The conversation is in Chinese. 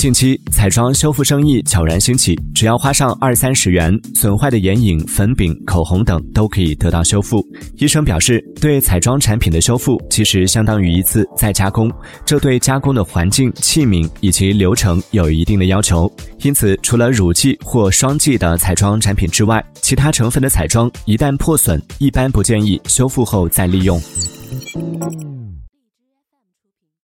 近期彩妆修复生意悄然兴起，只要花上二三十元，损坏的眼影、粉饼、口红等都可以得到修复。医生表示，对彩妆产品的修复其实相当于一次再加工，这对加工的环境、器皿以及流程有一定的要求。因此，除了乳剂或霜剂的彩妆产品之外，其他成分的彩妆一旦破损，一般不建议修复后再利用。